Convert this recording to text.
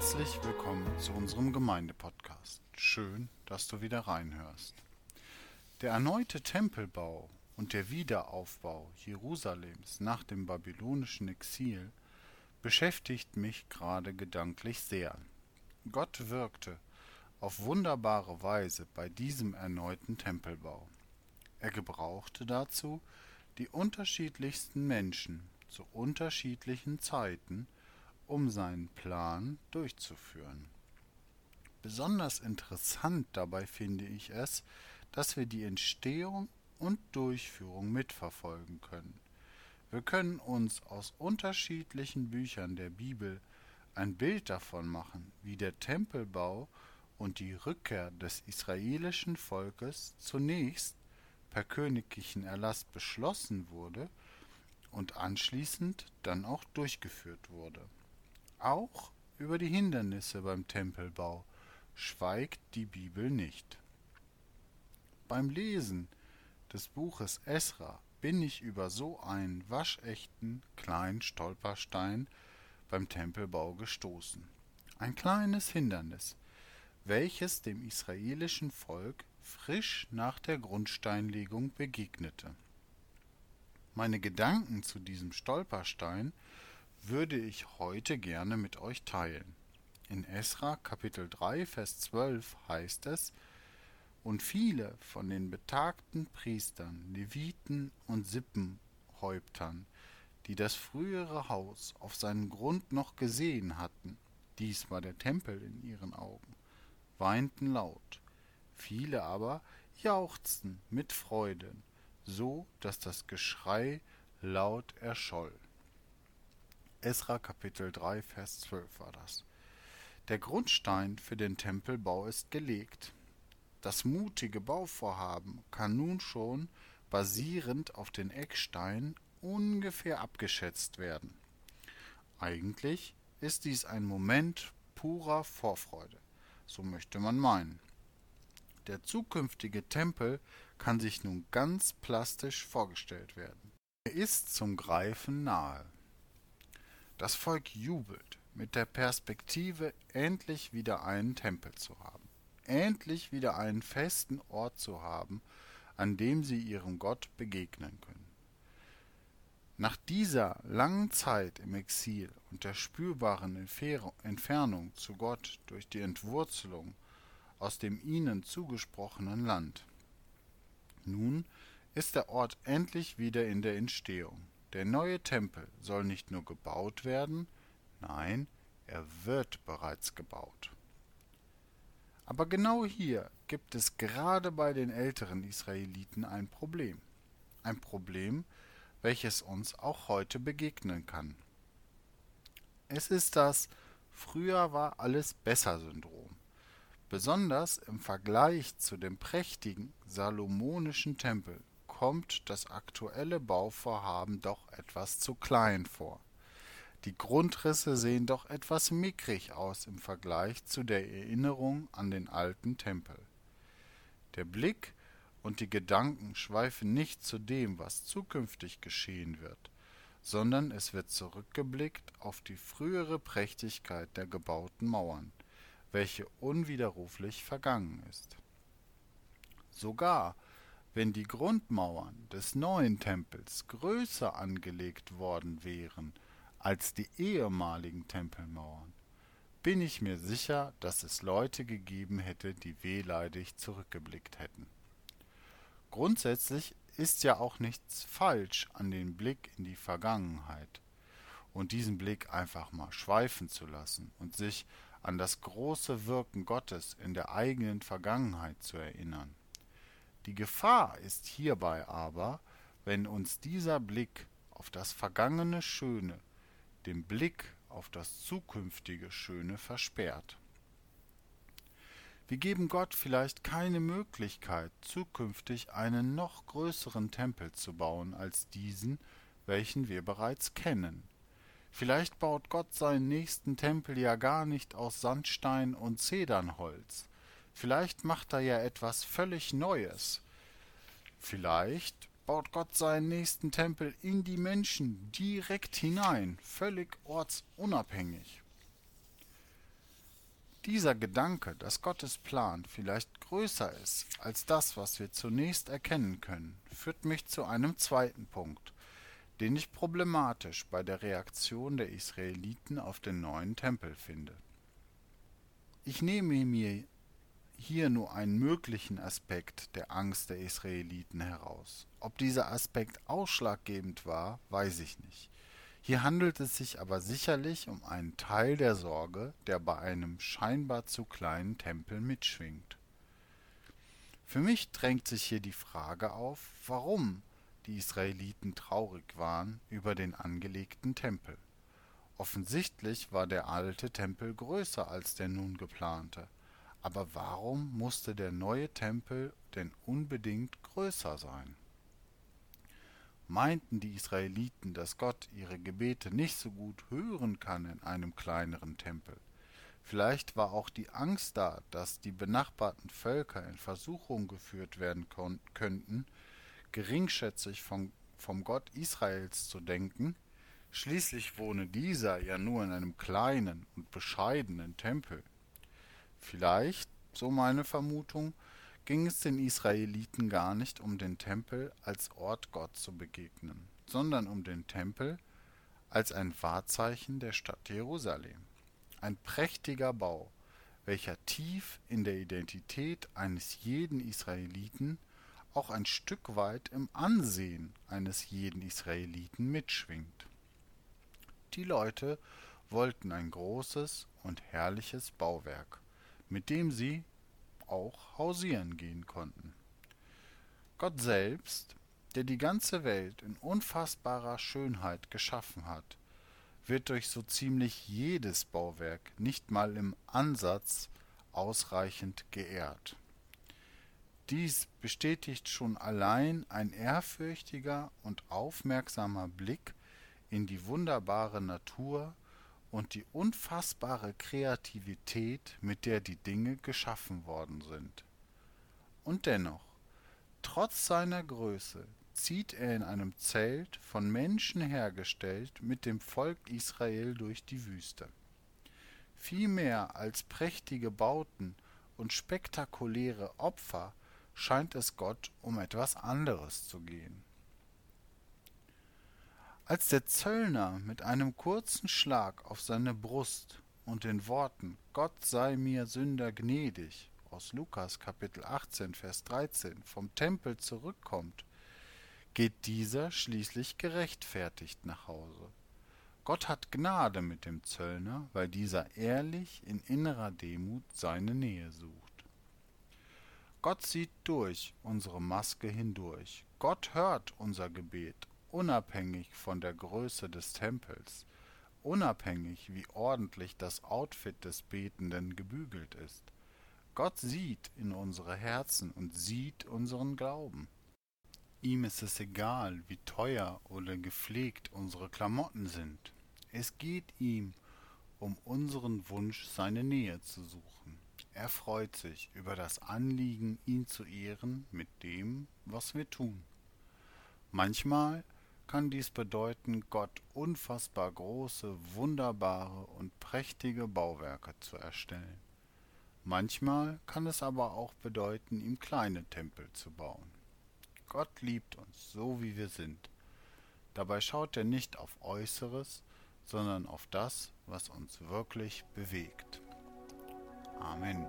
Herzlich willkommen zu unserem Gemeindepodcast. Schön, dass du wieder reinhörst. Der erneute Tempelbau und der Wiederaufbau Jerusalems nach dem babylonischen Exil beschäftigt mich gerade gedanklich sehr. Gott wirkte auf wunderbare Weise bei diesem erneuten Tempelbau. Er gebrauchte dazu die unterschiedlichsten Menschen zu unterschiedlichen Zeiten, um seinen Plan durchzuführen. Besonders interessant dabei finde ich es, dass wir die Entstehung und Durchführung mitverfolgen können. Wir können uns aus unterschiedlichen Büchern der Bibel ein Bild davon machen, wie der Tempelbau und die Rückkehr des israelischen Volkes zunächst per königlichen Erlass beschlossen wurde und anschließend dann auch durchgeführt wurde. Auch über die Hindernisse beim Tempelbau schweigt die Bibel nicht. Beim Lesen des Buches Esra bin ich über so einen waschechten kleinen Stolperstein beim Tempelbau gestoßen. Ein kleines Hindernis, welches dem israelischen Volk frisch nach der Grundsteinlegung begegnete. Meine Gedanken zu diesem Stolperstein würde ich heute gerne mit euch teilen. In Esra Kapitel 3 Vers 12 heißt es, und viele von den betagten Priestern, Leviten und Sippenhäuptern, die das frühere Haus auf seinen Grund noch gesehen hatten, dies war der Tempel in ihren Augen, weinten laut, viele aber jauchzten mit Freuden, so dass das Geschrei laut erscholl. Esra Kapitel 3 Vers 12 war das. Der Grundstein für den Tempelbau ist gelegt. Das mutige Bauvorhaben kann nun schon, basierend auf den Ecksteinen, ungefähr abgeschätzt werden. Eigentlich ist dies ein Moment purer Vorfreude, so möchte man meinen. Der zukünftige Tempel kann sich nun ganz plastisch vorgestellt werden. Er ist zum Greifen nahe. Das Volk jubelt mit der Perspektive, endlich wieder einen Tempel zu haben endlich wieder einen festen Ort zu haben, an dem sie ihrem Gott begegnen können. Nach dieser langen Zeit im Exil und der spürbaren Entfernung zu Gott durch die Entwurzelung aus dem ihnen zugesprochenen Land. Nun ist der Ort endlich wieder in der Entstehung. Der neue Tempel soll nicht nur gebaut werden, nein, er wird bereits gebaut. Aber genau hier gibt es gerade bei den älteren Israeliten ein Problem. Ein Problem, welches uns auch heute begegnen kann. Es ist das Früher war alles besser Syndrom. Besonders im Vergleich zu dem prächtigen salomonischen Tempel kommt das aktuelle Bauvorhaben doch etwas zu klein vor. Die Grundrisse sehen doch etwas mickrig aus im Vergleich zu der Erinnerung an den alten Tempel. Der Blick und die Gedanken schweifen nicht zu dem, was zukünftig geschehen wird, sondern es wird zurückgeblickt auf die frühere Prächtigkeit der gebauten Mauern, welche unwiderruflich vergangen ist. Sogar wenn die Grundmauern des neuen Tempels größer angelegt worden wären als die ehemaligen Tempelmauern, bin ich mir sicher, dass es Leute gegeben hätte, die wehleidig zurückgeblickt hätten. Grundsätzlich ist ja auch nichts falsch an dem Blick in die Vergangenheit und diesen Blick einfach mal schweifen zu lassen und sich an das große Wirken Gottes in der eigenen Vergangenheit zu erinnern. Die Gefahr ist hierbei aber, wenn uns dieser Blick auf das vergangene Schöne den Blick auf das zukünftige Schöne versperrt. Wir geben Gott vielleicht keine Möglichkeit, zukünftig einen noch größeren Tempel zu bauen als diesen, welchen wir bereits kennen. Vielleicht baut Gott seinen nächsten Tempel ja gar nicht aus Sandstein und Zedernholz. Vielleicht macht er ja etwas völlig Neues. Vielleicht baut Gott seinen nächsten Tempel in die Menschen direkt hinein, völlig ortsunabhängig. Dieser Gedanke, dass Gottes Plan vielleicht größer ist als das, was wir zunächst erkennen können, führt mich zu einem zweiten Punkt, den ich problematisch bei der Reaktion der Israeliten auf den neuen Tempel finde. Ich nehme mir hier nur einen möglichen Aspekt der Angst der Israeliten heraus. Ob dieser Aspekt ausschlaggebend war, weiß ich nicht. Hier handelt es sich aber sicherlich um einen Teil der Sorge, der bei einem scheinbar zu kleinen Tempel mitschwingt. Für mich drängt sich hier die Frage auf, warum die Israeliten traurig waren über den angelegten Tempel. Offensichtlich war der alte Tempel größer als der nun geplante. Aber warum musste der neue Tempel denn unbedingt größer sein? Meinten die Israeliten, dass Gott ihre Gebete nicht so gut hören kann in einem kleineren Tempel? Vielleicht war auch die Angst da, dass die benachbarten Völker in Versuchung geführt werden könnten, geringschätzig vom, vom Gott Israels zu denken, schließlich wohne dieser ja nur in einem kleinen und bescheidenen Tempel. Vielleicht, so meine Vermutung, ging es den Israeliten gar nicht um den Tempel als Ort Gott zu begegnen, sondern um den Tempel als ein Wahrzeichen der Stadt Jerusalem. Ein prächtiger Bau, welcher tief in der Identität eines jeden Israeliten auch ein Stück weit im Ansehen eines jeden Israeliten mitschwingt. Die Leute wollten ein großes und herrliches Bauwerk, mit dem sie auch hausieren gehen konnten. Gott selbst, der die ganze Welt in unfassbarer Schönheit geschaffen hat, wird durch so ziemlich jedes Bauwerk nicht mal im Ansatz ausreichend geehrt. Dies bestätigt schon allein ein ehrfürchtiger und aufmerksamer Blick in die wunderbare Natur und die unfassbare Kreativität, mit der die Dinge geschaffen worden sind. Und dennoch, trotz seiner Größe, zieht er in einem Zelt von Menschen hergestellt mit dem Volk Israel durch die Wüste. Viel mehr als prächtige Bauten und spektakuläre Opfer scheint es Gott um etwas anderes zu gehen. Als der Zöllner mit einem kurzen Schlag auf seine Brust und den Worten Gott sei mir Sünder gnädig aus Lukas Kapitel 18 Vers 13 vom Tempel zurückkommt, geht dieser schließlich gerechtfertigt nach Hause. Gott hat Gnade mit dem Zöllner, weil dieser ehrlich in innerer Demut seine Nähe sucht. Gott sieht durch unsere Maske hindurch. Gott hört unser Gebet unabhängig von der Größe des Tempels, unabhängig wie ordentlich das Outfit des Betenden gebügelt ist. Gott sieht in unsere Herzen und sieht unseren Glauben. Ihm ist es egal, wie teuer oder gepflegt unsere Klamotten sind. Es geht ihm um unseren Wunsch, seine Nähe zu suchen. Er freut sich über das Anliegen, ihn zu ehren mit dem, was wir tun. Manchmal kann dies bedeuten, Gott unfassbar große, wunderbare und prächtige Bauwerke zu erstellen. Manchmal kann es aber auch bedeuten, ihm kleine Tempel zu bauen. Gott liebt uns so, wie wir sind. Dabei schaut er nicht auf Äußeres, sondern auf das, was uns wirklich bewegt. Amen.